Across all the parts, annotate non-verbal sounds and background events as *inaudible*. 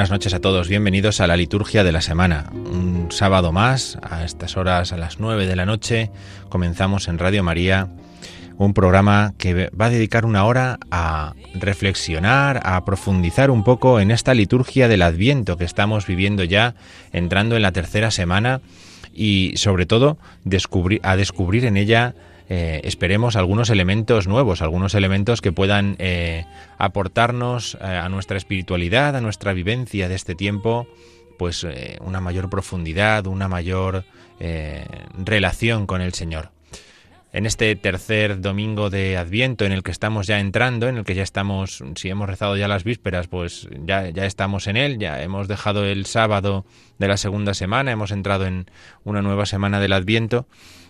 Buenas noches a todos, bienvenidos a la liturgia de la semana. Un sábado más, a estas horas, a las 9 de la noche, comenzamos en Radio María un programa que va a dedicar una hora a reflexionar, a profundizar un poco en esta liturgia del Adviento que estamos viviendo ya, entrando en la tercera semana y sobre todo a descubrir en ella eh, esperemos algunos elementos nuevos, algunos elementos que puedan eh, aportarnos eh, a nuestra espiritualidad, a nuestra vivencia de este tiempo, pues una mayor profundidad, una mayor relación con el Señor. En este tercer domingo de Adviento en el que estamos ya entrando, en el que ya estamos, si hemos rezado ya las vísperas, pues ya, ya estamos en él, ya hemos dejado el sábado de la segunda semana, hemos entrado en una nueva semana del Adviento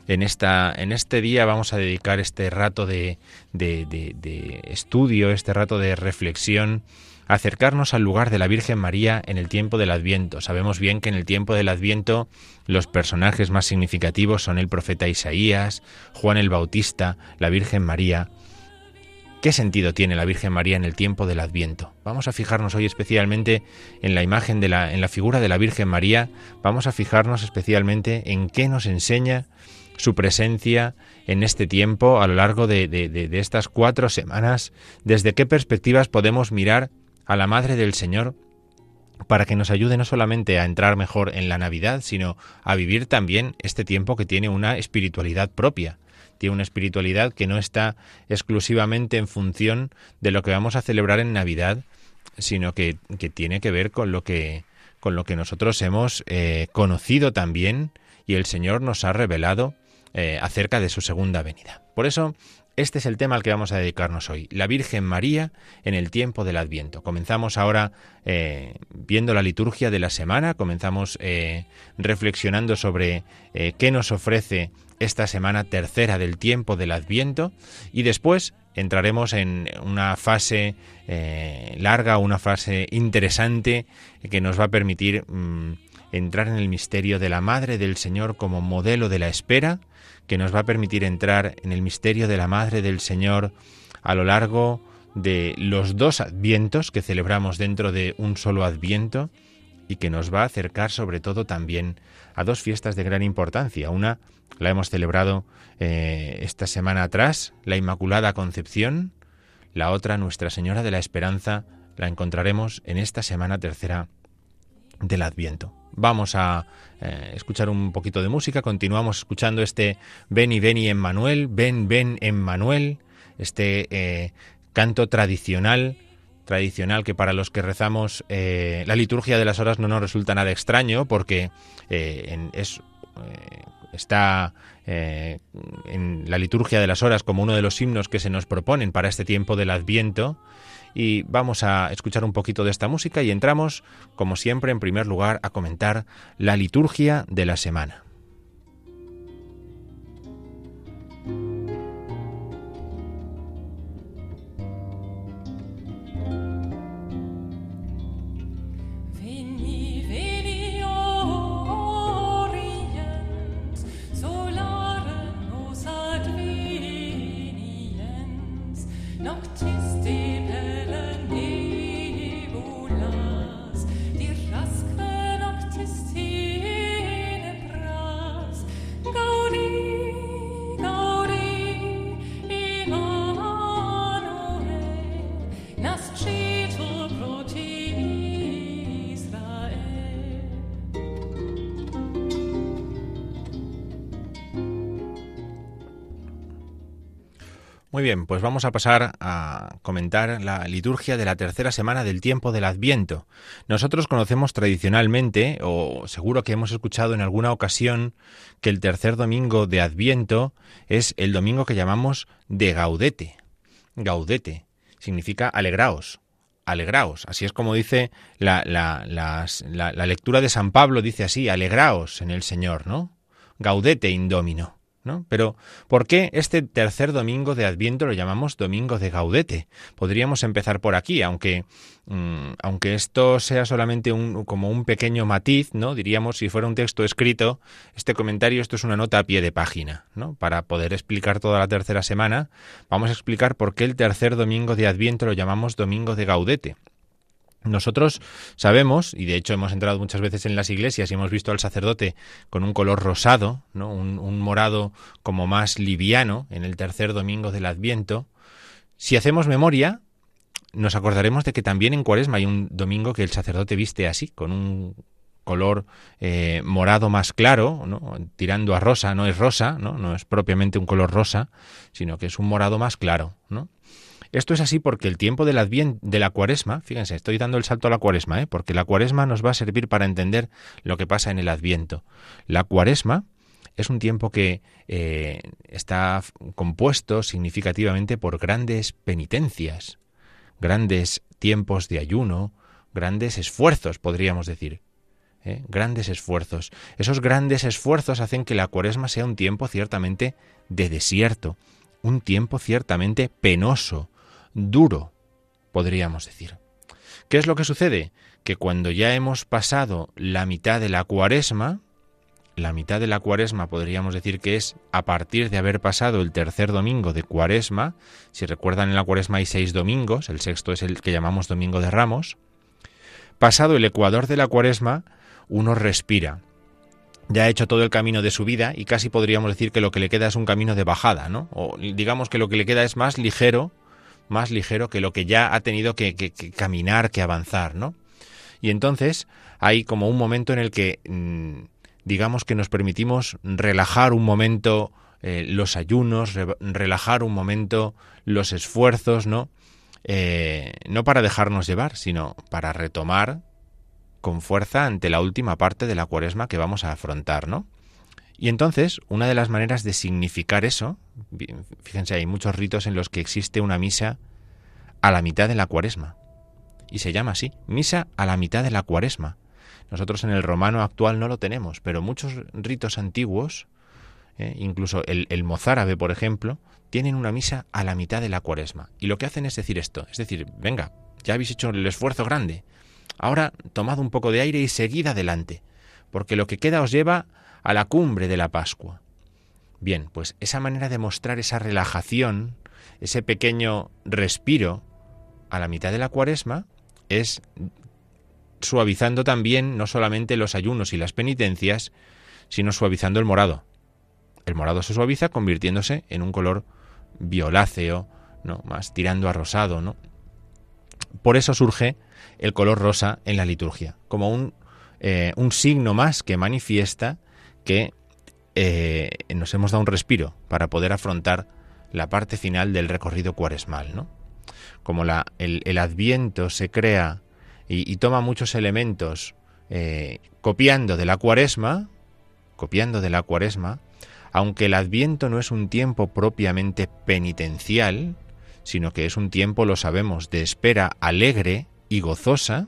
en, esta, en este día vamos a dedicar este rato de, de, estudio, este rato de reflexión, a acercarnos al lugar de la Virgen María en el tiempo del Adviento. Sabemos bien que en el tiempo del Adviento los personajes más significativos son el profeta Isaías, Juan el Bautista, la Virgen María. ¿Qué sentido tiene la Virgen María en el tiempo del Adviento? Vamos a fijarnos hoy especialmente en la imagen de la, en la figura de la Virgen María, vamos a fijarnos especialmente en qué nos enseña su presencia en este tiempo, a lo largo de, estas cuatro semanas, desde qué perspectivas podemos mirar a la Madre del Señor para que nos ayude no solamente a entrar mejor en la Navidad, sino a vivir también este tiempo que tiene una espiritualidad propia. Tiene una espiritualidad que no está exclusivamente en función de lo que vamos a celebrar en Navidad, sino que, tiene que ver con lo que, con lo que nosotros hemos eh, conocido también y el Señor nos ha revelado eh, acerca de su segunda venida. Por eso, este es el tema al que vamos a dedicarnos hoy, la Virgen María en el tiempo del Adviento. Comenzamos ahora eh, viendo la liturgia de la semana, comenzamos eh, reflexionando sobre qué nos ofrece esta semana tercera del tiempo del Adviento y después entraremos en una fase larga, una fase interesante que nos va a permitir mm, entrar en el misterio de la Madre del Señor como modelo de la espera, que nos va a permitir entrar en el misterio de la Madre del Señor a lo largo de los dos advientos que celebramos dentro de un solo adviento y que nos va a acercar sobre todo también a dos fiestas de gran importancia. Una la hemos celebrado eh, esta semana atrás, la Inmaculada Concepción, la otra Nuestra Señora de la Esperanza, la encontraremos en esta semana tercera del Adviento. Vamos a eh, escuchar un poquito de música, continuamos escuchando este Ven y Emmanuel, Ven, Ven, Emmanuel, este eh, canto tradicional, tradicional que para los que rezamos eh, la liturgia de las horas no nos resulta nada extraño porque es, está en la liturgia de las horas como uno de los himnos que se nos proponen para este tiempo del Adviento y vamos a escuchar un poquito de esta música y entramos, como siempre, en primer lugar a comentar la liturgia de la semana. Muy bien, pues vamos a pasar a comentar la liturgia de la tercera semana del tiempo del Adviento. Nosotros conocemos tradicionalmente, o seguro que hemos escuchado en alguna ocasión, que el tercer domingo de Adviento es el domingo que llamamos de Gaudete. Gaudete significa alegraos, alegraos. Así es como dice la, lectura de San Pablo, dice así, alegraos en el Señor, ¿no? Gaudete indomino. ¿No? Pero, ¿por qué este tercer domingo de Adviento lo llamamos Domingo de Gaudete? Podríamos empezar por aquí, aunque, mm, aunque esto sea solamente un, como un pequeño matiz, ¿no? Diríamos, si fuera un texto escrito, este comentario, esto es una nota a pie de página, ¿no? Para poder explicar toda la tercera semana, vamos a explicar por qué el tercer domingo de Adviento lo llamamos Domingo de Gaudete. Nosotros sabemos, y de hecho hemos entrado muchas veces en las iglesias y hemos visto al sacerdote con un color rosado, ¿no? un, morado como más liviano en el tercer domingo del Adviento. Si hacemos memoria, nos acordaremos de que también en Cuaresma hay un domingo que el sacerdote viste así, con un color eh, morado más claro, ¿no? tirando a rosa, no es rosa, ¿no? no es propiamente un color rosa, sino que es un morado más claro, ¿no? Esto es así porque el tiempo de la, de la cuaresma, fíjense, estoy dando el salto a la cuaresma, ¿eh? porque la cuaresma nos va a servir para entender lo que pasa en el adviento. La cuaresma es un tiempo que eh, está compuesto significativamente por grandes penitencias, grandes tiempos de ayuno, grandes esfuerzos, podríamos decir. ¿eh? Grandes esfuerzos. Esos grandes esfuerzos hacen que la cuaresma sea un tiempo ciertamente de desierto, un tiempo ciertamente penoso, duro, podríamos decir. ¿Qué es lo que sucede? Que cuando ya hemos pasado la mitad de la cuaresma, la mitad de la cuaresma podríamos decir que es a partir de haber pasado el tercer domingo de cuaresma, si recuerdan en la cuaresma hay seis domingos, el sexto es el que llamamos domingo de ramos, pasado el ecuador de la cuaresma, uno respira, ya ha hecho todo el camino de su vida y casi podríamos decir que lo que le queda es un camino de bajada, ¿no? O digamos que lo que le queda es más ligero más ligero que lo que ya ha tenido que, caminar, que avanzar, ¿no? Y entonces hay como un momento en el que, mm, digamos que nos permitimos relajar un momento eh, los ayunos, relajar un momento los esfuerzos, ¿no? Eh, no para dejarnos llevar, sino para retomar con fuerza ante la última parte de la cuaresma que vamos a afrontar, ¿no? Y entonces, una de las maneras de significar eso, fíjense, hay muchos ritos en los que existe una misa a la mitad de la cuaresma. Y se llama así, misa a la mitad de la cuaresma. Nosotros en el romano actual no lo tenemos, pero muchos ritos antiguos, eh, incluso el, el mozárabe, por ejemplo, tienen una misa a la mitad de la cuaresma. Y lo que hacen es decir esto, es decir, venga, ya habéis hecho el esfuerzo grande, ahora tomad un poco de aire y seguid adelante, porque lo que queda os lleva a la cumbre de la Pascua. Bien, pues esa manera de mostrar esa relajación, ese pequeño respiro a la mitad de la cuaresma, es suavizando también no solamente los ayunos y las penitencias, sino suavizando el morado. El morado se suaviza convirtiéndose en un color violáceo, ¿no? más tirando a rosado, ¿no? Por eso surge el color rosa en la liturgia, como un, eh, un signo más que manifiesta que eh, nos hemos dado un respiro para poder afrontar la parte final del recorrido cuaresmal, ¿no? Como el, adviento se crea y, toma muchos elementos eh, copiando de la cuaresma, copiando de la cuaresma, aunque el adviento no es un tiempo propiamente penitencial, sino que es un tiempo, lo sabemos, de espera alegre y gozosa,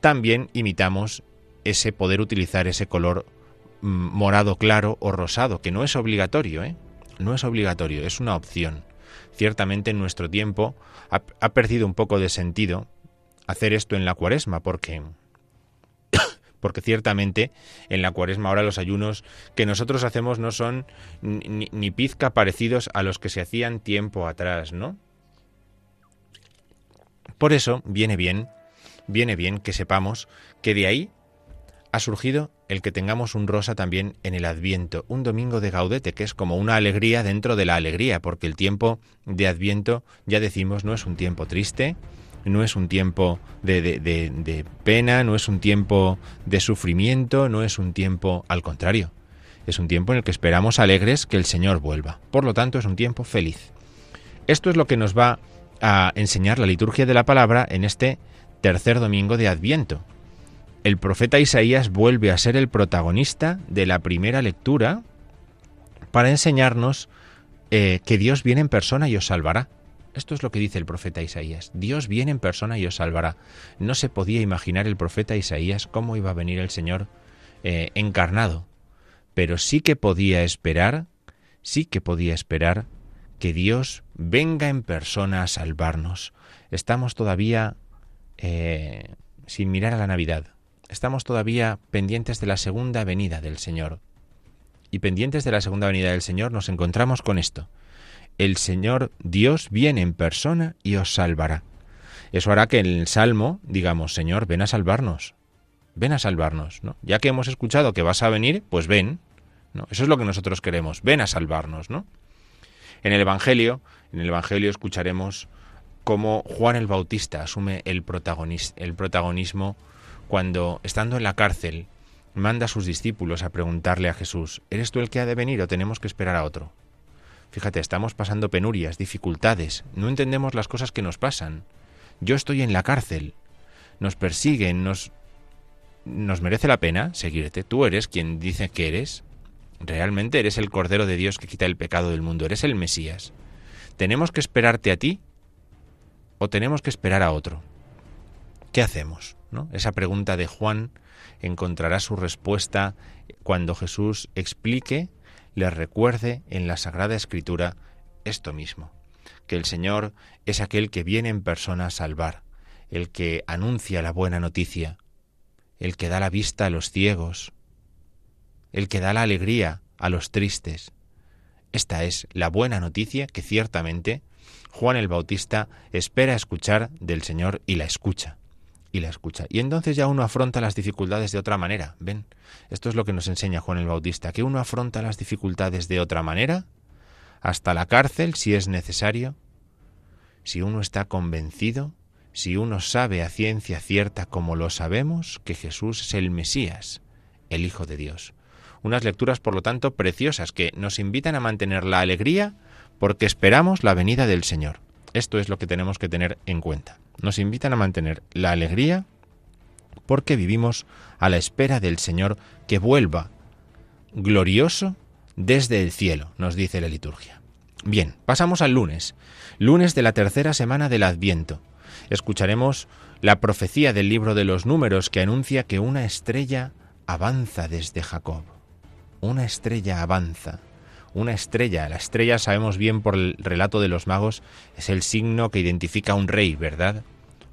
también imitamos ese poder utilizar ese color morado claro o rosado, que no es obligatorio, ¿eh? No es obligatorio, es una opción. Ciertamente en nuestro tiempo ha, ha perdido un poco de sentido hacer esto en la cuaresma, porque *coughs* porque ciertamente en la cuaresma ahora los ayunos que nosotros hacemos no son ni, pizca parecidos a los que se hacían tiempo atrás, ¿no? Por eso viene bien, viene bien que sepamos que de ahí ha surgido el que tengamos un rosa también en el Adviento, un domingo de gaudete, que es como una alegría dentro de la alegría, porque el tiempo de Adviento, ya decimos, no es un tiempo triste, no es un tiempo de, pena, no es un tiempo de sufrimiento, no es un tiempo al contrario. Es un tiempo en el que esperamos alegres que el Señor vuelva. Por lo tanto, es un tiempo feliz. Esto es lo que nos va a enseñar la liturgia de la palabra en este tercer domingo de Adviento. El profeta Isaías vuelve a ser el protagonista de la primera lectura para enseñarnos eh, que Dios viene en persona y os salvará. Esto es lo que dice el profeta Isaías. Dios viene en persona y os salvará. No se podía imaginar el profeta Isaías cómo iba a venir el Señor eh, encarnado, pero sí que podía esperar, sí que podía esperar que Dios venga en persona a salvarnos. Estamos todavía eh, sin mirar a la Navidad. Estamos todavía pendientes de la segunda venida del Señor. Y pendientes de la segunda venida del Señor nos encontramos con esto el Señor Dios viene en persona y os salvará. Eso hará que en el Salmo digamos, Señor, ven a salvarnos, ven a salvarnos, ¿no? Ya que hemos escuchado que vas a venir, pues ven, ¿no? Eso es lo que nosotros queremos, ven a salvarnos, ¿no? En el Evangelio, en el Evangelio escucharemos cómo Juan el Bautista asume el, el protagonismo cuando, estando en la cárcel, manda a sus discípulos a preguntarle a Jesús, ¿eres tú el que ha de venir o tenemos que esperar a otro? Fíjate, estamos pasando penurias, dificultades, no entendemos las cosas que nos pasan. Yo estoy en la cárcel, nos persiguen, nos... ¿Nos merece la pena seguirte? ¿Tú eres quien dice que eres? ¿Realmente eres el Cordero de Dios que quita el pecado del mundo? ¿Eres el Mesías? ¿Tenemos que esperarte a ti o tenemos que esperar a otro? ¿Qué hacemos? Esa pregunta de Juan encontrará su respuesta cuando Jesús explique les recuerde en la Sagrada Escritura esto mismo, que el Señor es aquel que viene en persona a salvar, el que anuncia la buena noticia, el que da la vista a los ciegos, el que da la alegría a los tristes. Esta es la buena noticia que ciertamente Juan el Bautista espera escuchar del Señor y la escucha y la escucha. Y entonces ya uno afronta las dificultades de otra manera. ¿Ven? Esto es lo que nos enseña Juan el Bautista, que uno afronta las dificultades de otra manera, hasta la cárcel si es necesario, si uno está convencido, si uno sabe a ciencia cierta como lo sabemos, que Jesús es el Mesías, el Hijo de Dios. Unas lecturas, por lo tanto, preciosas que nos invitan a mantener la alegría porque esperamos la venida del Señor. Esto es lo que tenemos que tener en cuenta nos invitan a mantener la alegría porque vivimos a la espera del Señor que vuelva glorioso desde el cielo, nos dice la liturgia. Bien, pasamos al lunes, lunes de la tercera semana del Adviento. Escucharemos la profecía del libro de los números que anuncia que una estrella avanza desde Jacob. Una estrella avanza una estrella. La estrella, sabemos bien por el relato de los magos, es el signo que identifica a un rey, ¿verdad?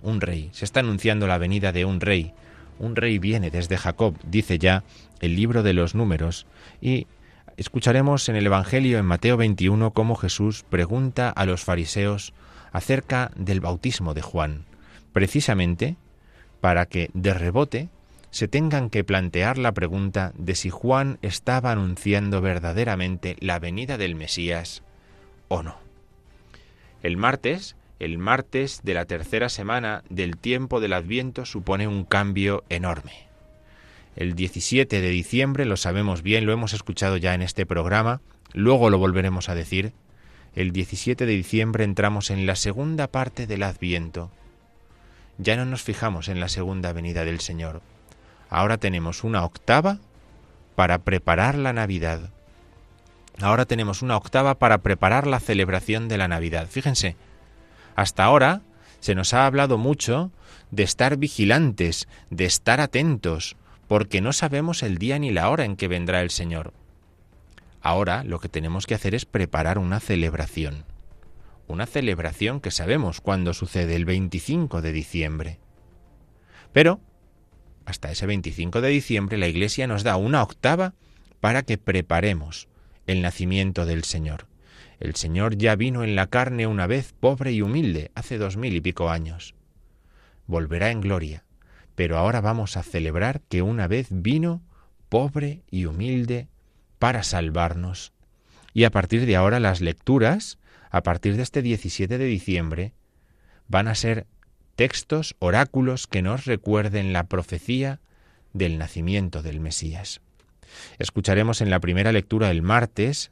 Un rey. Se está anunciando la venida de un rey. Un rey viene desde Jacob, dice ya el libro de los números. Y escucharemos en el Evangelio en Mateo 21 cómo Jesús pregunta a los fariseos acerca del bautismo de Juan, precisamente para que, de rebote, se tengan que plantear la pregunta de si Juan estaba anunciando verdaderamente la venida del Mesías o no. El martes, el martes de la tercera semana del tiempo del Adviento supone un cambio enorme. El 17 de diciembre, lo sabemos bien, lo hemos escuchado ya en este programa, luego lo volveremos a decir, el 17 de diciembre entramos en la segunda parte del Adviento. Ya no nos fijamos en la segunda venida del Señor, Ahora tenemos una octava para preparar la Navidad. Ahora tenemos una octava para preparar la celebración de la Navidad. Fíjense, hasta ahora se nos ha hablado mucho de estar vigilantes, de estar atentos, porque no sabemos el día ni la hora en que vendrá el Señor. Ahora lo que tenemos que hacer es preparar una celebración. Una celebración que sabemos cuándo sucede, el 25 de diciembre. Pero hasta ese 25 de diciembre, la Iglesia nos da una octava para que preparemos el nacimiento del Señor. El Señor ya vino en la carne una vez pobre y humilde, hace dos mil y pico años. Volverá en gloria, pero ahora vamos a celebrar que una vez vino pobre y humilde para salvarnos. Y a partir de ahora las lecturas, a partir de este 17 de diciembre, van a ser textos, oráculos que nos recuerden la profecía del nacimiento del Mesías. Escucharemos en la primera lectura del martes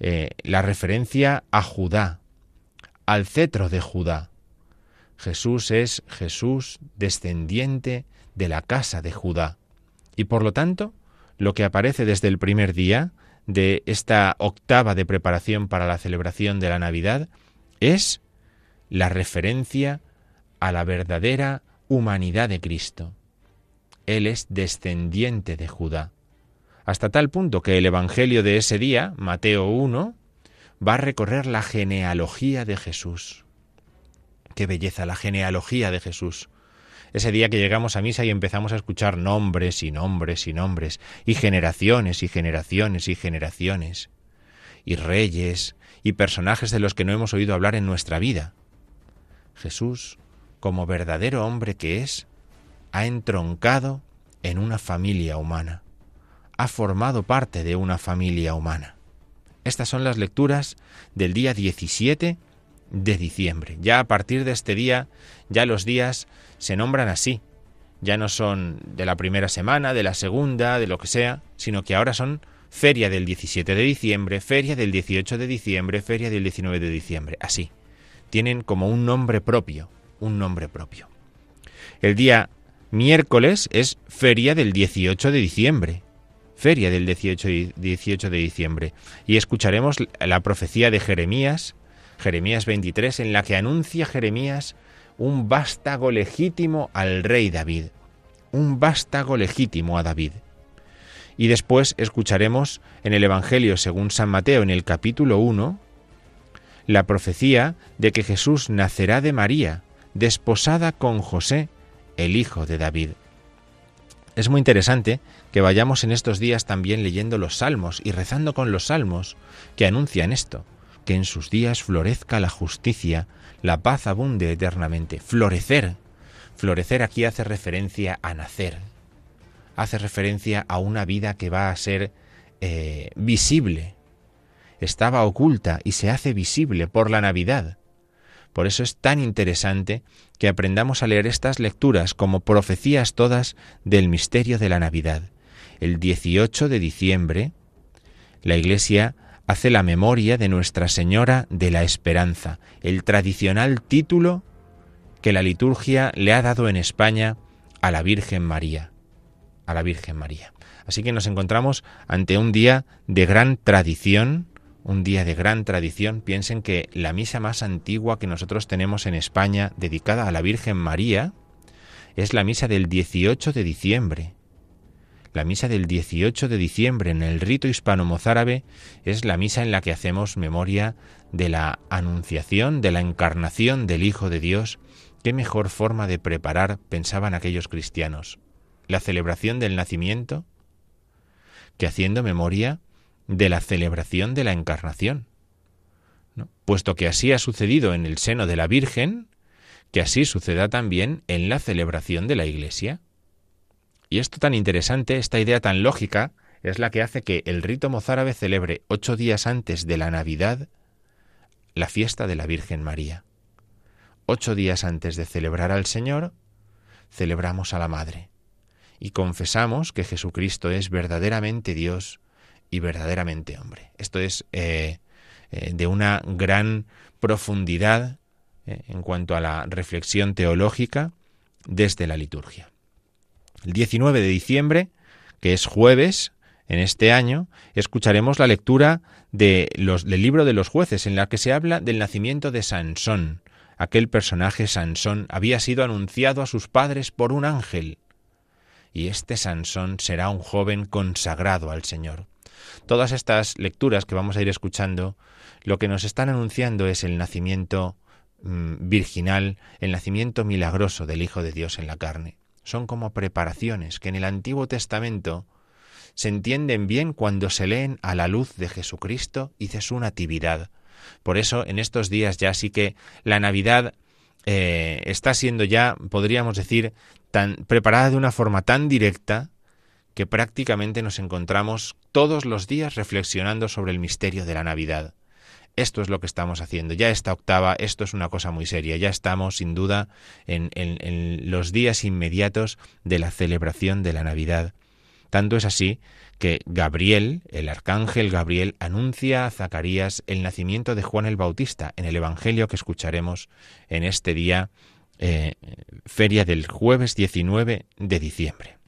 eh, la referencia a Judá, al cetro de Judá. Jesús es Jesús descendiente de la casa de Judá. Y por lo tanto, lo que aparece desde el primer día de esta octava de preparación para la celebración de la Navidad es la referencia a la verdadera humanidad de Cristo. Él es descendiente de Judá, hasta tal punto que el Evangelio de ese día, Mateo 1, va a recorrer la genealogía de Jesús. Qué belleza la genealogía de Jesús. Ese día que llegamos a misa y empezamos a escuchar nombres y nombres y nombres, y generaciones y generaciones y generaciones, y reyes y personajes de los que no hemos oído hablar en nuestra vida. Jesús como verdadero hombre que es, ha entroncado en una familia humana, ha formado parte de una familia humana. Estas son las lecturas del día 17 de diciembre. Ya a partir de este día, ya los días se nombran así. Ya no son de la primera semana, de la segunda, de lo que sea, sino que ahora son feria del 17 de diciembre, feria del 18 de diciembre, feria del 19 de diciembre. Así. Tienen como un nombre propio, un nombre propio. El día miércoles es feria del 18 de diciembre. Feria del 18, 18 de diciembre. Y escucharemos la profecía de Jeremías, Jeremías 23, en la que anuncia Jeremías un vástago legítimo al rey David. Un vástago legítimo a David. Y después escucharemos en el Evangelio según San Mateo, en el capítulo 1, la profecía de que Jesús nacerá de María, desposada con José, el hijo de David. Es muy interesante que vayamos en estos días también leyendo los salmos y rezando con los salmos que anuncian esto, que en sus días florezca la justicia, la paz abunde eternamente. Florecer. Florecer aquí hace referencia a nacer, hace referencia a una vida que va a ser eh, visible. Estaba oculta y se hace visible por la Navidad. Por eso es tan interesante que aprendamos a leer estas lecturas como profecías todas del misterio de la Navidad. El 18 de diciembre, la Iglesia hace la memoria de Nuestra Señora de la Esperanza, el tradicional título que la liturgia le ha dado en España a la Virgen María, a la Virgen María. Así que nos encontramos ante un día de gran tradición, un día de gran tradición. Piensen que la misa más antigua que nosotros tenemos en España, dedicada a la Virgen María, es la misa del 18 de diciembre. La misa del 18 de diciembre en el rito hispano-mozárabe es la misa en la que hacemos memoria de la anunciación, de la encarnación del Hijo de Dios. ¿Qué mejor forma de preparar, pensaban aquellos cristianos, la celebración del nacimiento que haciendo memoria de la celebración de la encarnación. Puesto que así ha sucedido en el seno de la Virgen, que así suceda también en la celebración de la Iglesia. Y esto tan interesante, esta idea tan lógica, es la que hace que el rito mozárabe celebre ocho días antes de la Navidad la fiesta de la Virgen María. Ocho días antes de celebrar al Señor, celebramos a la Madre y confesamos que Jesucristo es verdaderamente Dios y verdaderamente hombre. Esto es eh, eh, de una gran profundidad eh, en cuanto a la reflexión teológica desde la liturgia. El 19 de diciembre, que es jueves, en este año escucharemos la lectura de los, del libro de los jueces, en la que se habla del nacimiento de Sansón. Aquel personaje Sansón había sido anunciado a sus padres por un ángel, y este Sansón será un joven consagrado al Señor. Todas estas lecturas que vamos a ir escuchando, lo que nos están anunciando es el nacimiento mm, virginal, el nacimiento milagroso del Hijo de Dios en la carne. Son como preparaciones que en el Antiguo Testamento se entienden bien cuando se leen a la luz de Jesucristo y de su natividad. Por eso en estos días ya sí que la Navidad eh, está siendo ya, podríamos decir, preparada de una forma tan directa que prácticamente nos encontramos todos los días reflexionando sobre el misterio de la Navidad. Esto es lo que estamos haciendo. Ya esta octava, esto es una cosa muy seria. Ya estamos, sin duda, en, los días inmediatos de la celebración de la Navidad tanto es así que Gabriel, el arcángel Gabriel, anuncia a Zacarías el nacimiento de Juan el Bautista en el Evangelio que escucharemos en este día, eh, feria del jueves 19 de diciembre.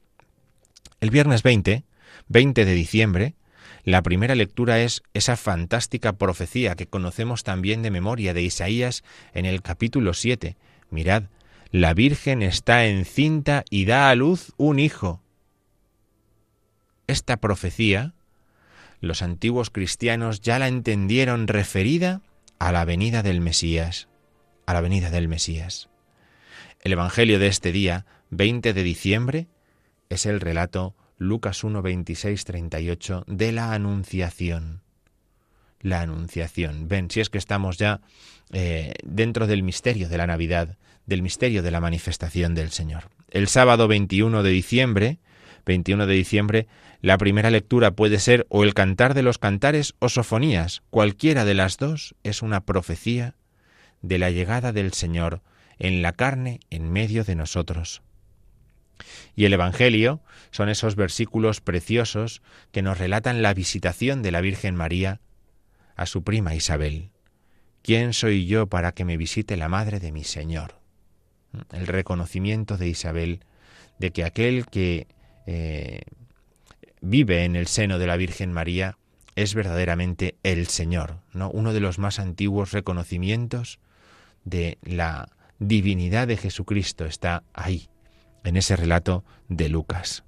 El viernes 20, 20 de diciembre, la primera lectura es esa fantástica profecía que conocemos también de memoria de Isaías en el capítulo 7. Mirad, la Virgen está encinta y da a luz un hijo esta profecía, los antiguos cristianos ya la entendieron referida a la venida del Mesías, a la venida del Mesías. El Evangelio de este día, 20 de diciembre, es el relato Lucas 1, 26, 38 de la Anunciación. La Anunciación. Ven, si es que estamos ya eh, dentro del misterio de la Navidad, del misterio de la manifestación del Señor. El sábado 21 de diciembre, 21 de diciembre, la primera lectura puede ser o el cantar de los cantares o sofonías. Cualquiera de las dos es una profecía de la llegada del Señor en la carne en medio de nosotros. Y el Evangelio son esos versículos preciosos que nos relatan la visitación de la Virgen María a su prima Isabel. ¿Quién soy yo para que me visite la madre de mi Señor? El reconocimiento de Isabel de que aquel que eh, vive en el seno de la Virgen María es verdaderamente el Señor, ¿no? Uno de los más antiguos reconocimientos de la divinidad de Jesucristo está ahí, en ese relato de Lucas.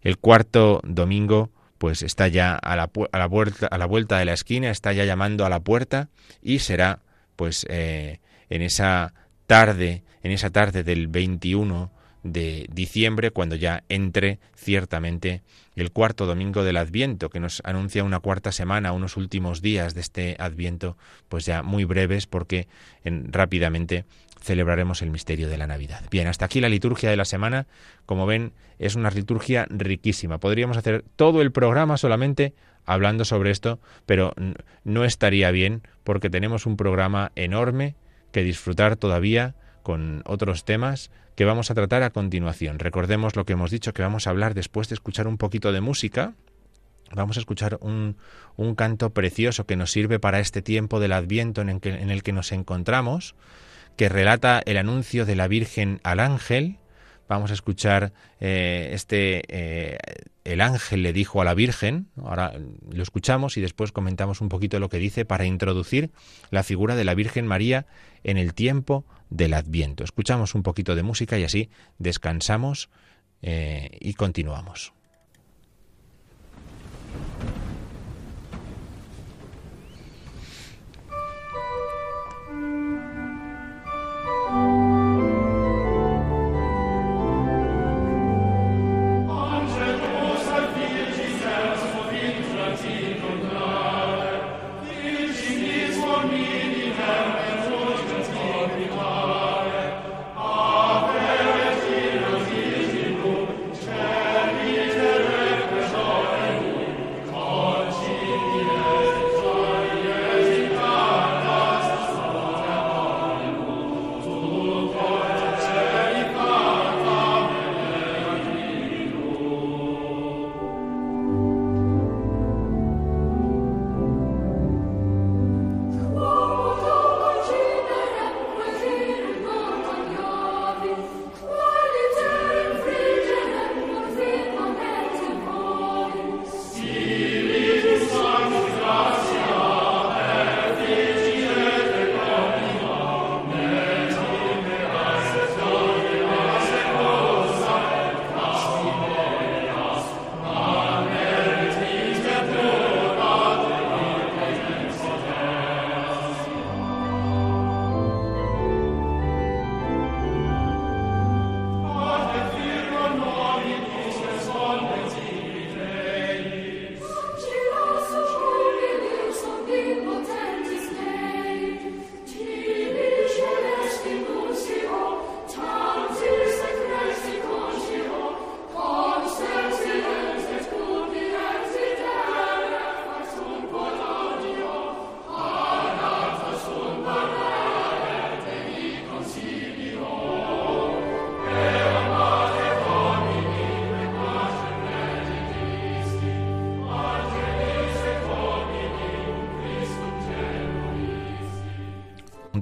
El cuarto domingo, pues está ya a la, a la, vuelta, a la vuelta de la esquina, está ya llamando a la puerta y será, pues, eh, en esa tarde, en esa tarde del 21 de diciembre, cuando ya entre ciertamente el cuarto domingo del Adviento, que nos anuncia una cuarta semana, unos últimos días de este Adviento, pues ya muy breves, porque en, rápidamente celebraremos el misterio de la Navidad. Bien, hasta aquí la liturgia de la semana. Como ven, es una liturgia riquísima. Podríamos hacer todo el programa solamente hablando sobre esto, pero no estaría bien porque tenemos un programa enorme que disfrutar todavía con otros temas que vamos a tratar a continuación. Recordemos lo que hemos dicho, que vamos a hablar después de escuchar un poquito de música. Vamos a escuchar un, un canto precioso que nos sirve para este tiempo del Adviento en el, que, en el que nos encontramos, que relata el anuncio de la Virgen al ángel. Vamos a escuchar eh, este eh, el ángel le dijo a la Virgen, ahora lo escuchamos y después comentamos un poquito lo que dice para introducir la figura de la Virgen María en el tiempo del Adviento. Escuchamos un poquito de música y así descansamos eh, y continuamos.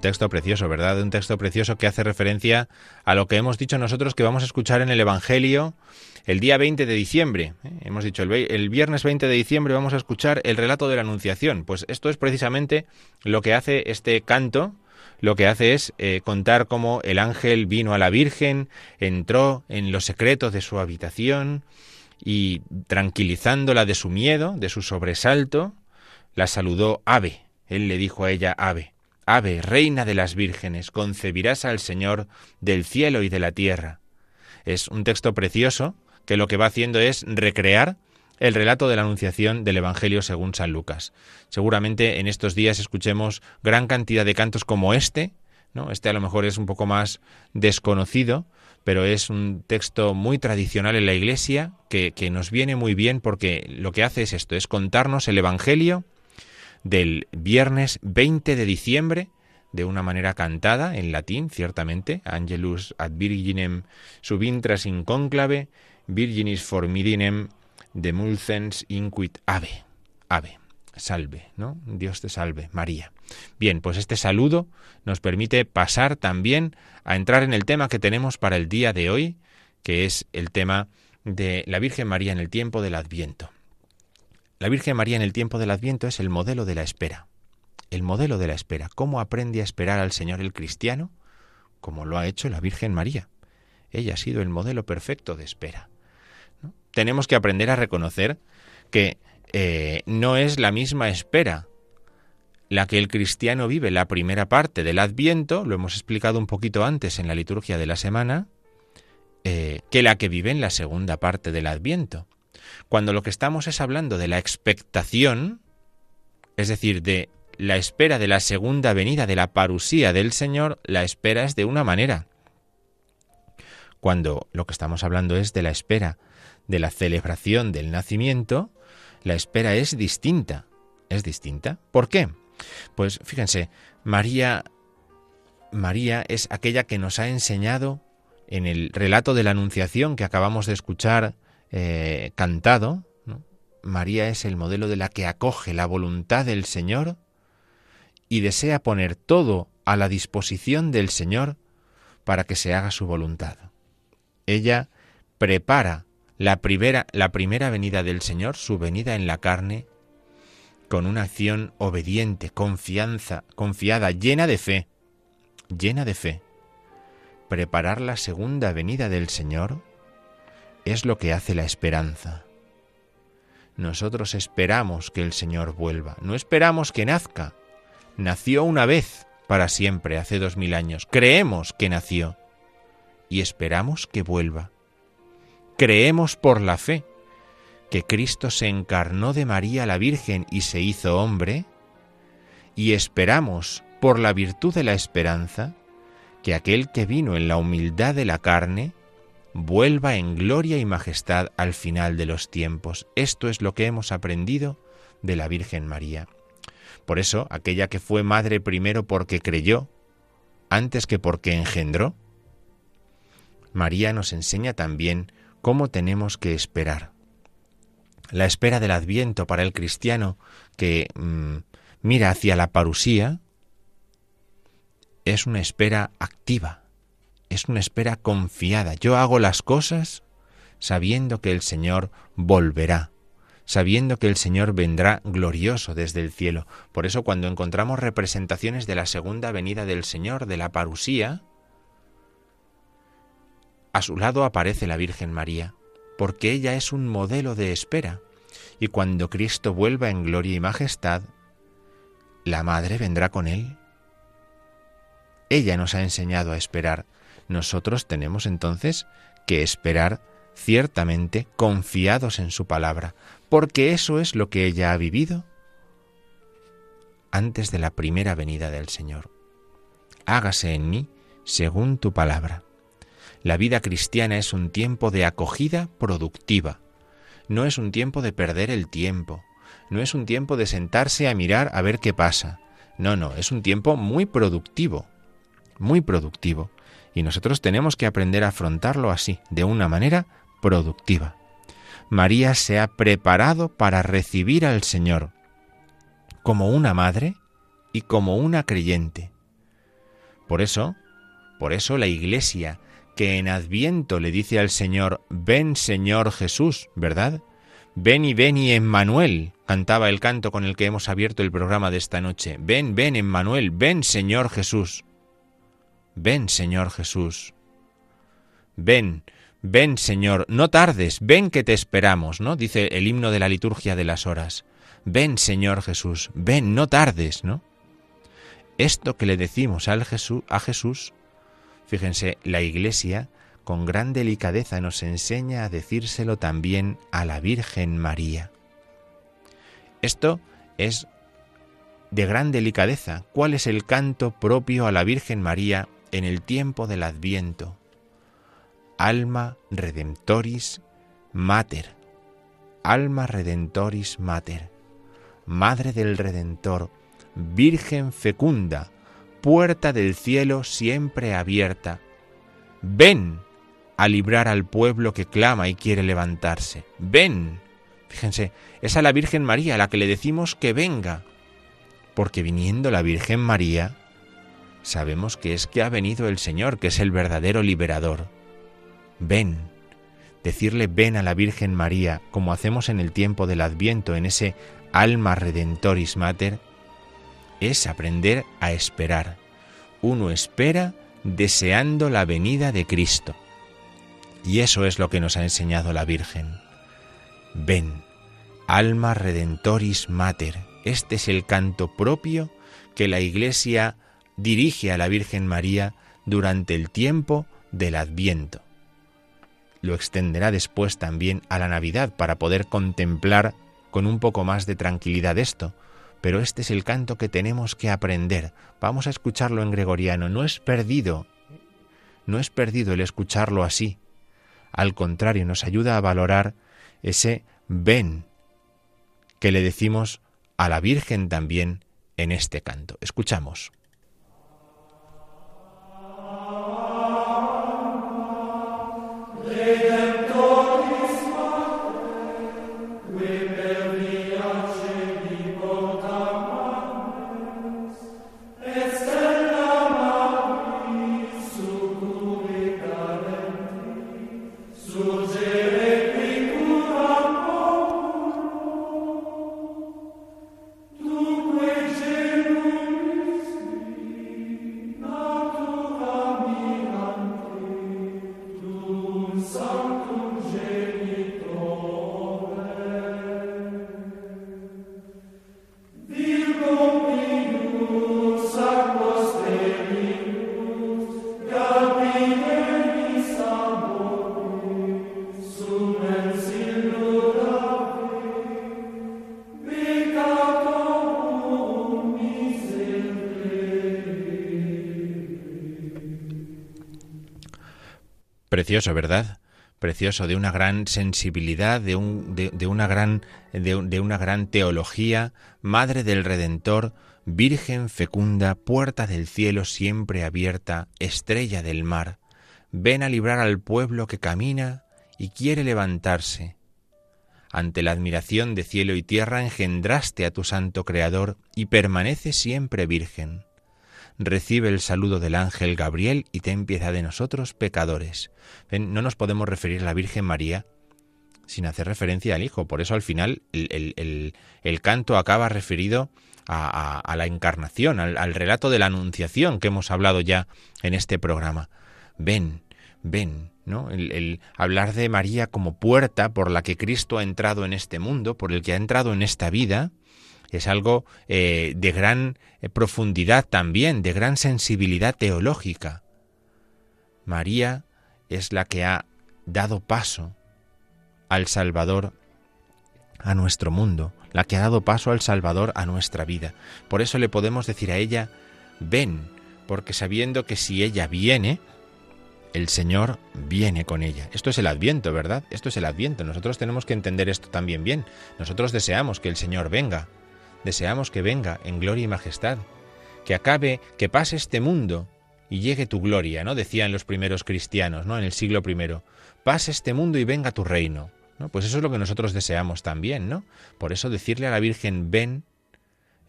Texto precioso, ¿verdad? Un texto precioso que hace referencia a lo que hemos dicho nosotros que vamos a escuchar en el Evangelio el día 20 de diciembre. ¿eh? Hemos dicho el, viernes 20 de diciembre vamos a escuchar el relato de la Anunciación. Pues esto es precisamente lo que hace este canto. Lo que hace es eh, contar cómo el ángel vino a la Virgen, entró en los secretos de su habitación y tranquilizándola de su miedo, de su sobresalto, la saludó Ave. Él le dijo a ella Ave. Ave, reina de las vírgenes, concebirás al Señor del cielo y de la tierra. Es un texto precioso que lo que va haciendo es recrear el relato de la Anunciación del Evangelio según San Lucas. Seguramente en estos días escuchemos gran cantidad de cantos como este, ¿no? Este a lo mejor es un poco más desconocido, pero es un texto muy tradicional en la Iglesia que, que nos viene muy bien porque lo que hace es esto, es contarnos el Evangelio del viernes 20 de diciembre, de una manera cantada en latín, ciertamente, Angelus ad Virginem subintras in conclave, Virginis formidinem demulcens inquit ave. Ave, salve, ¿no? Dios te salve, María. Bien, pues este saludo nos permite pasar también a entrar en el tema que tenemos para el día de hoy, que es el tema de la Virgen María en el tiempo del Adviento. La Virgen María en el tiempo del Adviento es el modelo de la espera. El modelo de la espera. ¿Cómo aprende a esperar al Señor el cristiano? Como lo ha hecho la Virgen María. Ella ha sido el modelo perfecto de espera. Tenemos que aprender a reconocer que eh, no es la misma espera la que el cristiano vive la primera parte del Adviento, lo hemos explicado un poquito antes en la liturgia de la semana, eh, que la que vive en la segunda parte del Adviento. Cuando lo que estamos es hablando de la expectación, es decir, de la espera de la segunda venida, de la parusía del Señor, la espera es de una manera. Cuando lo que estamos hablando es de la espera de la celebración del nacimiento, la espera es distinta. Es distinta. ¿Por qué? Pues fíjense, María María es aquella que nos ha enseñado en el relato de la Anunciación que acabamos de escuchar eh, cantado, María es el modelo de la que acoge la voluntad del Señor y desea poner todo a la disposición del Señor para que se haga su voluntad. Ella prepara la primera, la primera venida del Señor, su venida en la carne, con una acción obediente, confianza, confiada, llena de fe, llena de fe. Preparar la segunda venida del Señor es lo que hace la esperanza. Nosotros esperamos que el Señor vuelva, no esperamos que nazca. Nació una vez para siempre, hace dos mil años. Creemos que nació y esperamos que vuelva. Creemos por la fe que Cristo se encarnó de María la Virgen y se hizo hombre, y esperamos por la virtud de la esperanza que aquel que vino en la humildad de la carne vuelva en gloria y majestad al final de los tiempos. Esto es lo que hemos aprendido de la Virgen María. Por eso, aquella que fue madre primero porque creyó, antes que porque engendró, María nos enseña también cómo tenemos que esperar. La espera del adviento para el cristiano que mm, mira hacia la parusía es una espera activa, es una espera confiada. Yo hago las cosas sabiendo que el Señor volverá, sabiendo que el Señor vendrá glorioso desde el cielo. Por eso cuando encontramos representaciones de la segunda venida del Señor, de la parusía, a su lado aparece la Virgen María, porque ella es un modelo de espera, y cuando Cristo vuelva en gloria y majestad, la Madre vendrá con él. Ella nos ha enseñado a esperar, nosotros tenemos entonces que esperar ciertamente confiados en su palabra, porque eso es lo que ella ha vivido antes de la primera venida del Señor. Hágase en mí según tu palabra. La vida cristiana es un tiempo de acogida productiva, no es un tiempo de perder el tiempo, no es un tiempo de sentarse a mirar a ver qué pasa, no, no, es un tiempo muy productivo, muy productivo, y nosotros tenemos que aprender a afrontarlo así, de una manera productiva. María se ha preparado para recibir al Señor como una madre y como una creyente. Por eso, por eso la Iglesia, que en Adviento le dice al Señor, ven Señor Jesús, ¿verdad? Ven y ven y Emmanuel, cantaba el canto con el que hemos abierto el programa de esta noche. Ven, ven Emmanuel, ven Señor Jesús. Ven Señor Jesús. Ven, ven Señor, no tardes, ven que te esperamos, ¿no? Dice el himno de la liturgia de las horas. Ven Señor Jesús, ven, no tardes, ¿no? Esto que le decimos al Jesús, a Jesús, fíjense, la Iglesia con gran delicadeza nos enseña a decírselo también a la Virgen María. Esto es de gran delicadeza. ¿Cuál es el canto propio a la Virgen María en el tiempo del Adviento? Alma Redemptoris Mater. Alma Redentoris Mater. Madre del Redentor, Virgen fecunda, puerta del cielo siempre abierta. Ven a librar al pueblo que clama y quiere levantarse. Ven. Fíjense, es a la Virgen María a la que le decimos que venga. Porque viniendo la Virgen María, sabemos que es que ha venido el Señor, que es el verdadero liberador. Ven. Decirle ven a la Virgen María, como hacemos en el tiempo del Adviento, en ese alma redentoris mater, es aprender a esperar. Uno espera deseando la venida de Cristo. Y eso es lo que nos ha enseñado la Virgen. Ven, alma redentoris mater. Este es el canto propio que la Iglesia dirige a la Virgen María durante el tiempo del Adviento. Lo extenderá después también a la Navidad para poder contemplar con un poco más de tranquilidad esto. Pero este es el canto que tenemos que aprender. Vamos a escucharlo en gregoriano. No es perdido. No es perdido el escucharlo así. Al contrario, nos ayuda a valorar ese ven que le decimos a la Virgen también en este canto. Escuchamos. Precioso, ¿verdad? Precioso, de una gran sensibilidad, de, un, de, una, gran, de, una gran teología, Madre del Redentor, Virgen fecunda, puerta del cielo siempre abierta, estrella del mar, ven a librar al pueblo que camina y quiere levantarse. Ante la admiración de cielo y tierra engendraste a tu santo Creador y permanece siempre virgen recibe el saludo del ángel Gabriel y ten piedad de nosotros pecadores. no nos podemos referir a la Virgen María sin hacer referencia al Hijo. Por eso al final el, canto acaba referido a, la encarnación, al, relato de la anunciación que hemos hablado ya en este programa. Ven, ven, ¿no? el, hablar de María como puerta por la que Cristo ha entrado en este mundo, por el que ha entrado en esta vida, es algo eh, de gran eh, profundidad también, de gran sensibilidad teológica. María es la que ha dado paso al Salvador a nuestro mundo, la que ha dado paso al Salvador a nuestra vida. Por eso le podemos decir a ella, ven, porque sabiendo que si ella viene, el Señor viene con ella. Esto es el adviento, ¿verdad? Esto es el adviento. Nosotros tenemos que entender esto también bien. Nosotros deseamos que el Señor venga, deseamos que venga en gloria y majestad, que acabe, que pase este mundo y llegue tu gloria, ¿no? Decían los primeros cristianos, ¿no? En el siglo I. Pase este mundo y venga tu reino. ¿no? Pues eso es lo que nosotros deseamos también, ¿no? Por eso decirle a la Virgen, ven,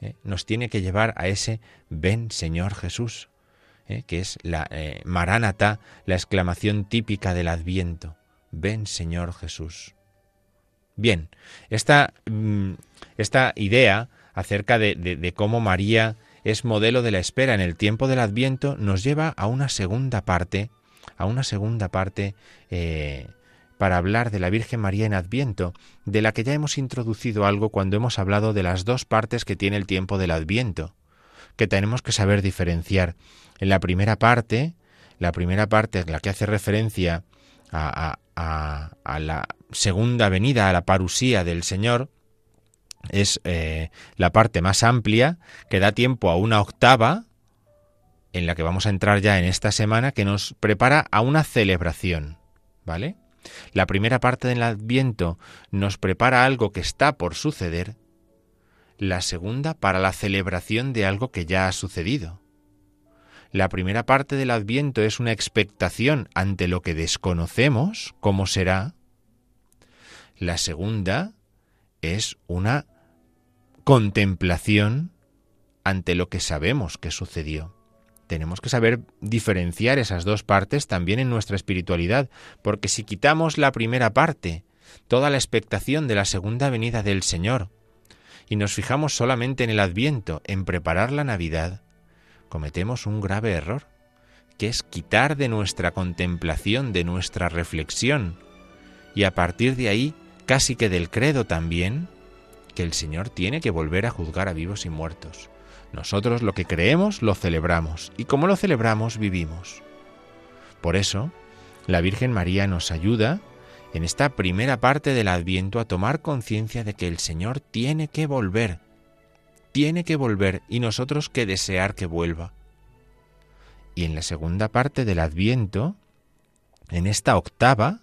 ¿eh? nos tiene que llevar a ese ven, Señor Jesús. ¿eh? que es la eh, Maránata, la exclamación típica del Adviento. Ven Señor Jesús. Bien, esta, mm, esta idea acerca de, cómo María es modelo de la espera en el tiempo del Adviento nos lleva a una segunda parte, a una segunda parte eh, para hablar de la Virgen María en Adviento, de la que ya hemos introducido algo cuando hemos hablado de las dos partes que tiene el tiempo del Adviento, que tenemos que saber diferenciar. En la primera parte, la primera parte la que hace referencia a, la segunda venida, a la parusía del Señor, es eh, la parte más amplia, que da tiempo a una octava, en la que vamos a entrar ya en esta semana, que nos prepara a una celebración. ¿Vale? La primera parte del Adviento nos prepara algo que está por suceder, la segunda para la celebración de algo que ya ha sucedido. La primera parte del Adviento es una expectación ante lo que desconocemos, cómo será. La segunda es una contemplación ante lo que sabemos que sucedió. Tenemos que saber diferenciar esas dos partes también en nuestra espiritualidad, porque si quitamos la primera parte, toda la expectación de la segunda venida del Señor, y nos fijamos solamente en el adviento, en preparar la Navidad, cometemos un grave error, que es quitar de nuestra contemplación, de nuestra reflexión, y a partir de ahí, casi que del credo también, que el Señor tiene que volver a juzgar a vivos y muertos. Nosotros lo que creemos lo celebramos, y como lo celebramos vivimos. Por eso, la Virgen María nos ayuda en esta primera parte del Adviento a tomar conciencia de que el Señor tiene que volver, tiene que volver y nosotros que desear que vuelva. Y en la segunda parte del Adviento, en esta octava,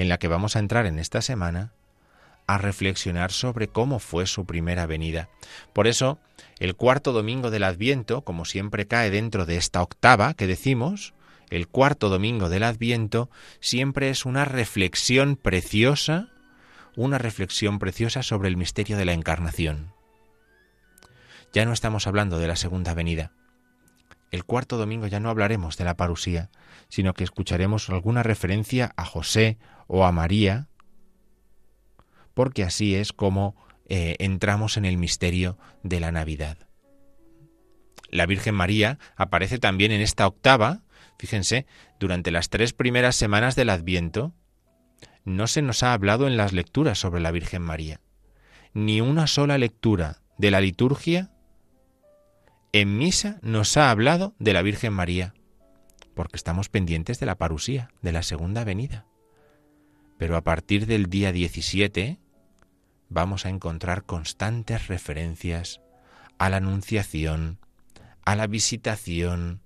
en la que vamos a entrar en esta semana, a reflexionar sobre cómo fue su primera venida. Por eso, el cuarto domingo del Adviento, como siempre cae dentro de esta octava que decimos, el cuarto domingo del Adviento siempre es una reflexión preciosa, una reflexión preciosa sobre el misterio de la encarnación ya no estamos hablando de la segunda venida. El cuarto domingo ya no hablaremos de la parusía, sino que escucharemos alguna referencia a José o a María, porque así es como eh, entramos en el misterio de la Navidad. La Virgen María aparece también en esta octava, fíjense, durante las tres primeras semanas del Adviento, no se nos ha hablado en las lecturas sobre la Virgen María. Ni una sola lectura de la liturgia en misa nos ha hablado de la Virgen María, porque estamos pendientes de la parusía, de la segunda venida. Pero a partir del día 17 vamos a encontrar constantes referencias a la anunciación, a la visitación,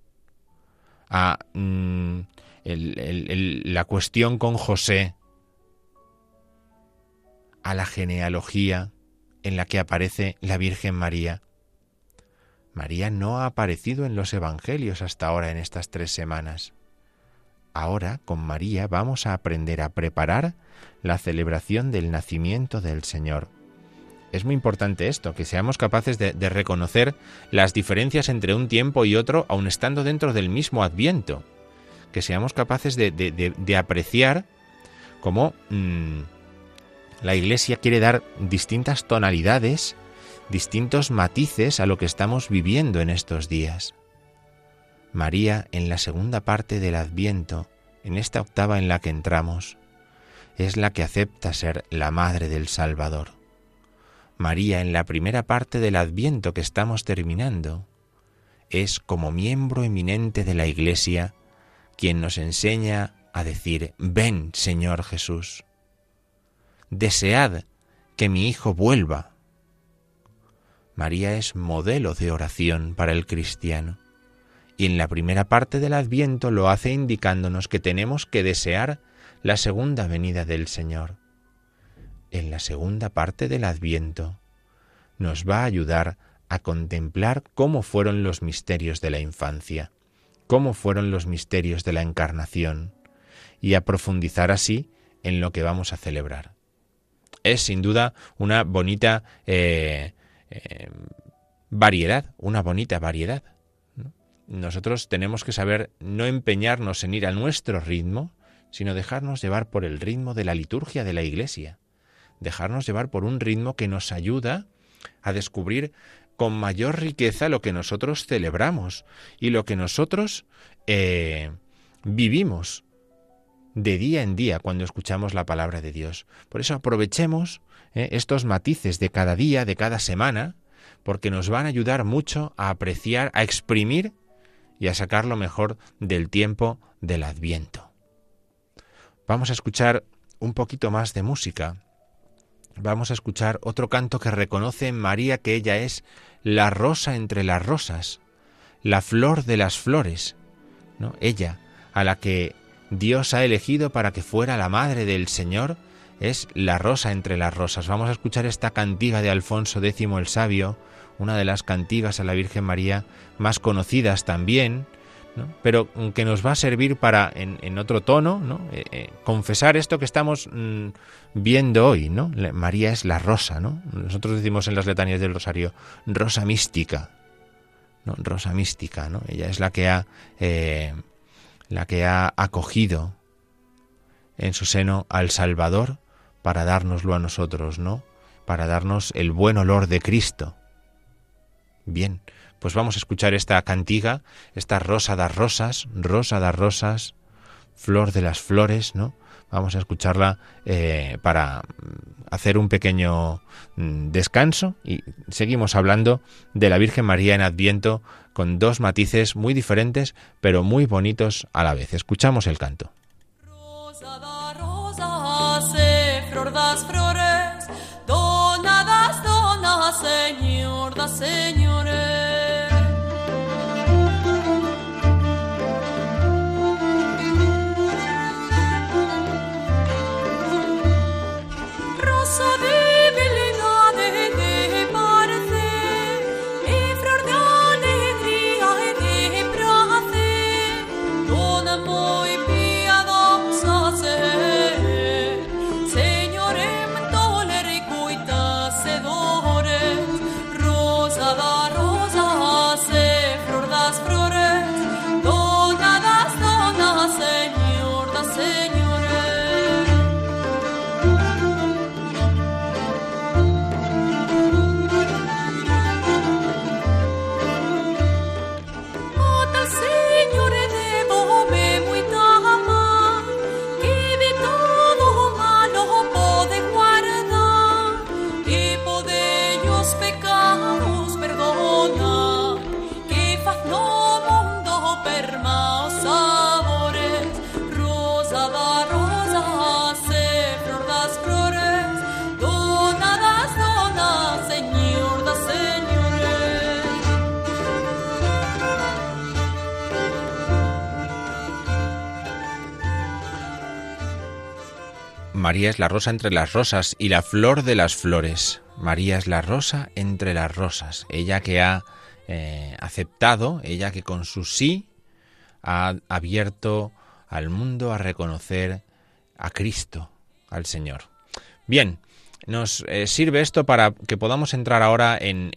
a mm, la cuestión con José, a la genealogía en la que aparece la Virgen María María no ha aparecido en los Evangelios hasta ahora en estas tres semanas. Ahora, con María, vamos a aprender a preparar la celebración del nacimiento del Señor. Es muy importante esto, que seamos capaces de, reconocer las diferencias entre un tiempo y otro, aun estando dentro del mismo adviento. Que seamos capaces de, apreciar cómo mm, la Iglesia quiere dar distintas tonalidades distintos matices a lo que estamos viviendo en estos días. María, en la segunda parte del Adviento, en esta octava en la que entramos, es la que acepta ser la Madre del Salvador. María, en la primera parte del Adviento que estamos terminando, es como miembro eminente de la Iglesia quien nos enseña a decir, ven, Señor Jesús. Desead que mi Hijo vuelva María es modelo de oración para el cristiano. Y en la primera parte del Adviento lo hace indicándonos que tenemos que desear la segunda venida del Señor. En la segunda parte del Adviento nos va a ayudar a contemplar cómo fueron los misterios de la infancia, cómo fueron los misterios de la encarnación, y a profundizar así en lo que vamos a celebrar. Es sin duda una bonita eh, eh, variedad, una bonita variedad. nosotros tenemos que saber no empeñarnos en ir a nuestro ritmo, sino dejarnos llevar por el ritmo de la liturgia de la Iglesia, dejarnos llevar por un ritmo que nos ayuda a descubrir con mayor riqueza lo que nosotros celebramos y lo que nosotros eh, vivimos de día en día cuando escuchamos la palabra de Dios. Por eso aprovechemos eh, estos matices de cada día, de cada semana, porque nos van a ayudar mucho a apreciar, a exprimir y a sacar lo mejor del tiempo del adviento. Vamos a escuchar un poquito más de música. Vamos a escuchar otro canto que reconoce en María que ella es la rosa entre las rosas, la flor de las flores, ¿no? Ella, a la que Dios ha elegido para que fuera la madre del Señor, es la rosa entre las rosas. Vamos a escuchar esta cantiga de Alfonso X el Sabio, una de las cantigas a la Virgen María más conocidas también, pero que nos va a servir para, en, otro tono, ¿no? Eh, eh, confesar esto que estamos mm, viendo hoy. ¿no? María es la rosa. ¿no? Nosotros decimos en las letanías del rosario, rosa mística. ¿no? Rosa mística. ¿no? Ella es la que ha, eh, la que ha acogido en su seno al Salvador para dárnoslo a nosotros, ¿no? Para darnos el buen olor de Cristo. Bien, pues vamos a escuchar esta cantiga, esta rosa das rosas, rosa das rosas, flor de las flores, ¿no? Vamos a escucharla eh, para hacer un pequeño mm, descanso y seguimos hablando de la Virgen María en Adviento con dos matices muy diferentes pero muy bonitos a la vez. Escuchamos el canto. Rosa Señor da señores. María es la rosa entre las rosas y la flor de las flores. María es la rosa entre las rosas. Ella que ha eh, aceptado, ella que con su sí ha abierto al mundo a reconocer a Cristo, al Señor. Bien, nos eh, sirve esto para que podamos entrar ahora en,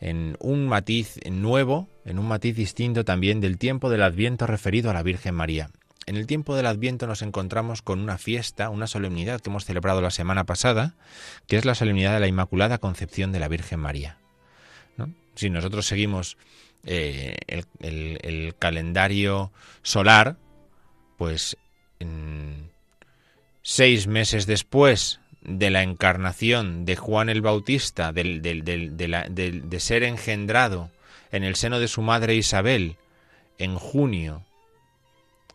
en un matiz nuevo, en un matiz distinto también del tiempo del Adviento referido a la Virgen María. En el tiempo del Adviento nos encontramos con una fiesta, una solemnidad que hemos celebrado la semana pasada, que es la solemnidad de la Inmaculada Concepción de la Virgen María. Si nosotros seguimos eh, el, calendario solar, pues seis meses después de la encarnación de Juan el Bautista, de ser engendrado en el seno de su madre Isabel, en junio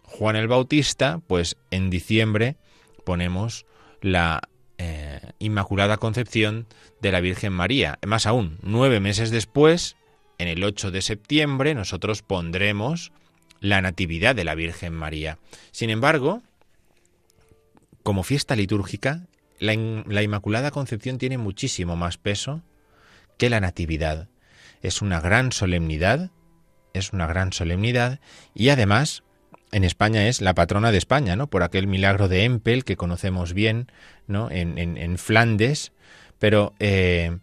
Juan el Bautista, pues en diciembre ponemos la eh, Inmaculada Concepción de la Virgen María. Más aún, nueve meses después, en el 8 de septiembre, nosotros pondremos la Natividad de la Virgen María. Sin embargo, como fiesta litúrgica, la, la Inmaculada Concepción tiene muchísimo más peso que la Natividad. Es una gran solemnidad, es una gran solemnidad y además en España es la patrona de España, ¿no? Por aquel milagro de Empel que conocemos bien, ¿no? En, en, Flandes, pero eh,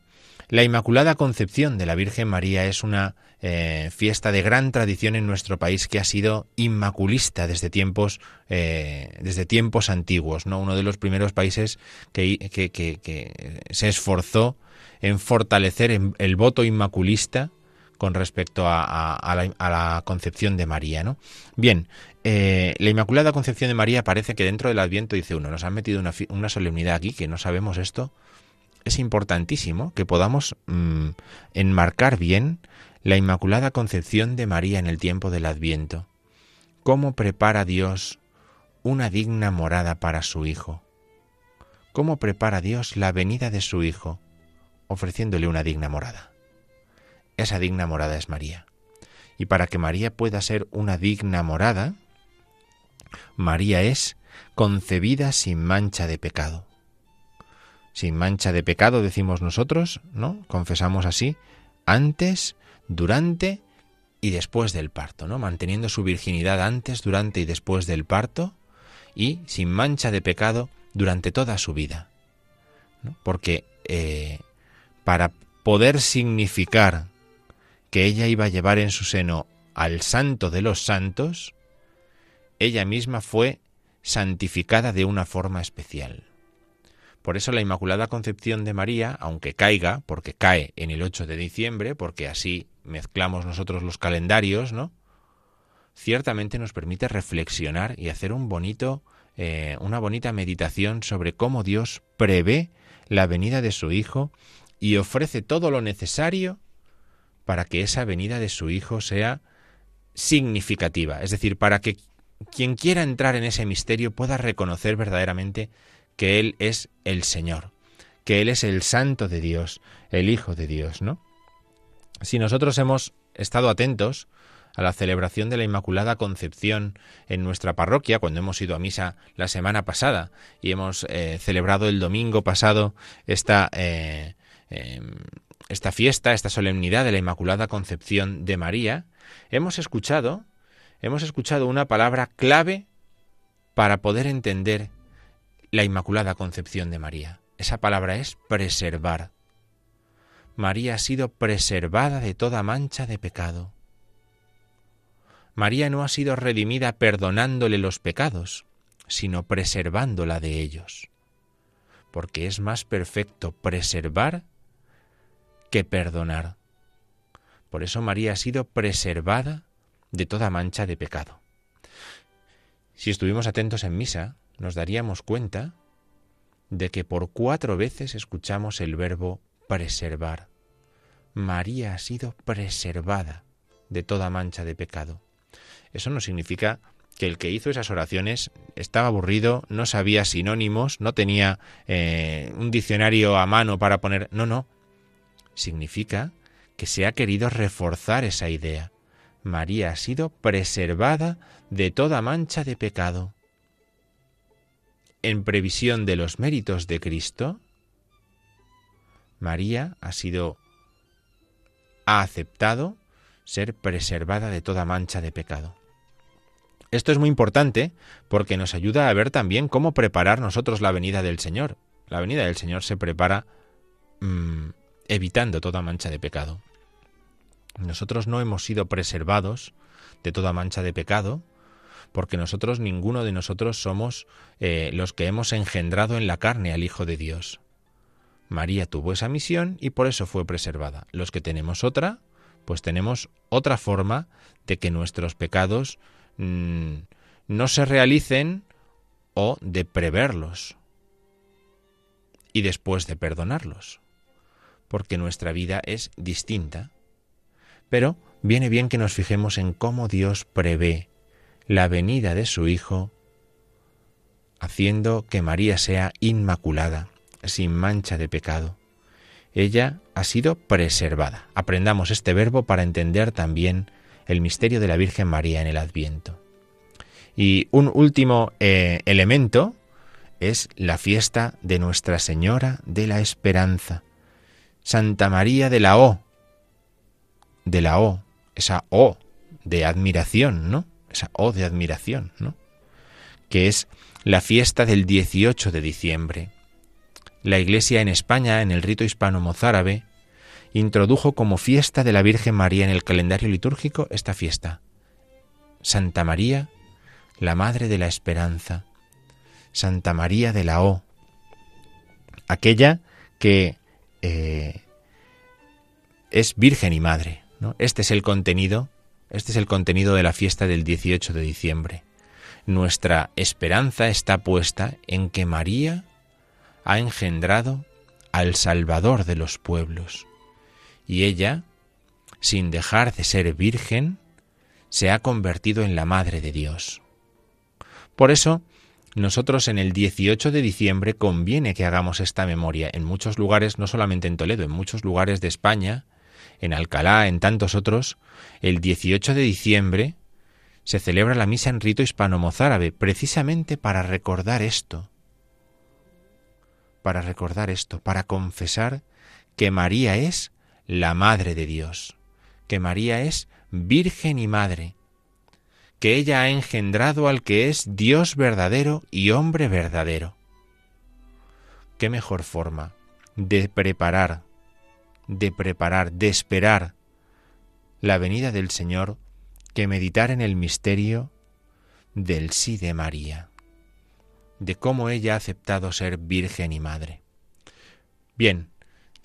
la Inmaculada Concepción de la Virgen María es una eh, fiesta de gran tradición en nuestro país que ha sido inmaculista desde tiempos, eh, desde tiempos antiguos, ¿no? Uno de los primeros países que, que, se esforzó en fortalecer el voto inmaculista con respecto a, la, concepción de María. ¿no? Bien, eh, la Inmaculada Concepción de María parece que dentro del Adviento dice uno, nos han metido una, solemnidad aquí que no sabemos esto. Es importantísimo que podamos mm, enmarcar bien la Inmaculada Concepción de María en el tiempo del Adviento. ¿Cómo prepara Dios una digna morada para su Hijo? ¿Cómo prepara Dios la venida de su Hijo, ofreciéndole una digna morada? Esa digna morada es María. Y para que María pueda ser una digna morada, María es concebida sin mancha de pecado. Sin mancha de pecado decimos nosotros, ¿no? Confesamos así, antes, durante y después del parto, ¿no? Manteniendo su virginidad antes, durante y después del parto y sin mancha de pecado durante toda su vida. Porque eh, para poder significar que ella iba a llevar en su seno al santo de los santos, ella misma fue santificada de una forma especial. Por eso la Inmaculada Concepción de María, aunque caiga, porque cae en el 8 de diciembre, porque así mezclamos nosotros los calendarios, ¿no? Ciertamente nos permite reflexionar y hacer un bonito, eh, una bonita meditación sobre cómo Dios prevé la venida de su Hijo y ofrece todo lo necesario para que esa venida de su Hijo sea significativa, es decir, para que quien quiera entrar en ese misterio pueda reconocer verdaderamente que Él es el Señor, que Él es el Santo de Dios, el Hijo de Dios, ¿no? Si nosotros hemos estado atentos a la celebración de la Inmaculada Concepción en nuestra parroquia, cuando hemos ido a misa la semana pasada y hemos eh, celebrado el domingo pasado esta, eh, em, esta fiesta, esta solemnidad de la Inmaculada Concepción de María, hemos escuchado, hemos escuchado una palabra clave para poder entender la Inmaculada Concepción de María. Esa palabra es preservar. María ha sido preservada de toda mancha de pecado. María no ha sido redimida perdonándole los pecados, sino preservándola de ellos, porque es más perfecto preservar que perdonar. Por eso María ha sido preservada de toda mancha de pecado. Si estuvimos atentos en misa, nos daríamos cuenta de que por cuatro veces escuchamos el verbo preservar. María ha sido preservada de toda mancha de pecado. Eso no significa que el que hizo esas oraciones estaba aburrido, no sabía sinónimos, no tenía eh, un diccionario a mano para poner... No, no. Significa que se ha querido reforzar esa idea. María ha sido preservada de toda mancha de pecado en previsión de los méritos de Cristo, María ha sido ha aceptado ser preservada de toda mancha de pecado. Esto es muy importante porque nos ayuda a ver también cómo preparar nosotros la venida del Señor. La venida del Señor se prepara mm, evitando toda mancha de pecado. Nosotros no hemos sido preservados de toda mancha de pecado porque nosotros, ninguno de nosotros somos eh, los que hemos engendrado en la carne al Hijo de Dios. María tuvo esa misión y por eso fue preservada. Los que tenemos otra, pues tenemos otra forma de que nuestros pecados mm, no se realicen o de preverlos y después de perdonarlos, porque nuestra vida es distinta. Pero viene bien que nos fijemos en cómo Dios prevé la venida de su Hijo, haciendo que María sea inmaculada, sin mancha de pecado. Ella ha sido preservada. Aprendamos este verbo para entender también el misterio de la Virgen María en el Adviento. Y un último eh, elemento es la fiesta de Nuestra Señora de la Esperanza, Santa María de la O, de la O, esa O de admiración, ¿no? esa O de admiración, ¿no? que es la fiesta del 18 de diciembre. La Iglesia en España, en el rito hispano-mozárabe, introdujo como fiesta de la Virgen María en el calendario litúrgico esta fiesta. Santa María, la Madre de la Esperanza, Santa María de la O, aquella que eh, es Virgen y Madre. Este es el contenido, este es el contenido de la fiesta del 18 de diciembre. Nuestra esperanza está puesta en que María ha engendrado al Salvador de los pueblos. Y ella, sin dejar de ser virgen, se ha convertido en la Madre de Dios. Por eso, nosotros en el 18 de diciembre conviene que hagamos esta memoria en muchos lugares, no solamente en Toledo, en muchos lugares de España, en Alcalá, en tantos otros, el 18 de diciembre se celebra la misa en rito hispano-mozárabe, precisamente para recordar esto, para recordar esto, para confesar que María es la Madre de Dios, que María es Virgen y Madre, que ella ha engendrado al que es Dios verdadero y hombre verdadero. ¿Qué mejor forma de preparar, de preparar, de esperar la venida del Señor que meditar en el misterio del sí de María? de cómo ella ha aceptado ser virgen y madre. Bien,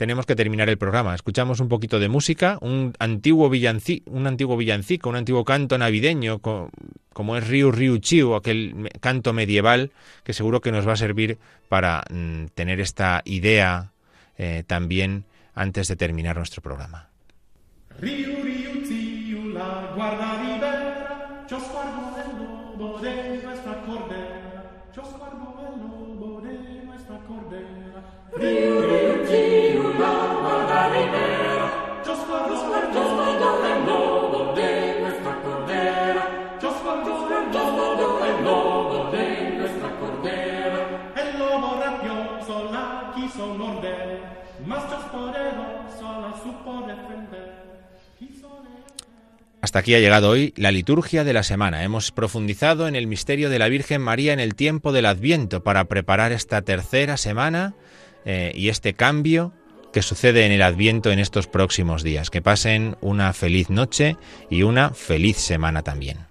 tenemos que terminar el programa. Escuchamos un poquito de música, un antiguo, villancico, un antiguo villancico, un antiguo canto navideño, como es Riu Riu Chiu, aquel canto medieval que seguro que nos va a servir para mm, tener esta idea eh, también antes de terminar nuestro programa. Riu, riu, la guarda Hasta aquí ha llegado hoy la liturgia de la semana. Hemos profundizado en el misterio de la Virgen María en el tiempo del Adviento para preparar esta tercera semana eh, y este cambio que sucede en el Adviento en estos próximos días. Que pasen una feliz noche y una feliz semana también.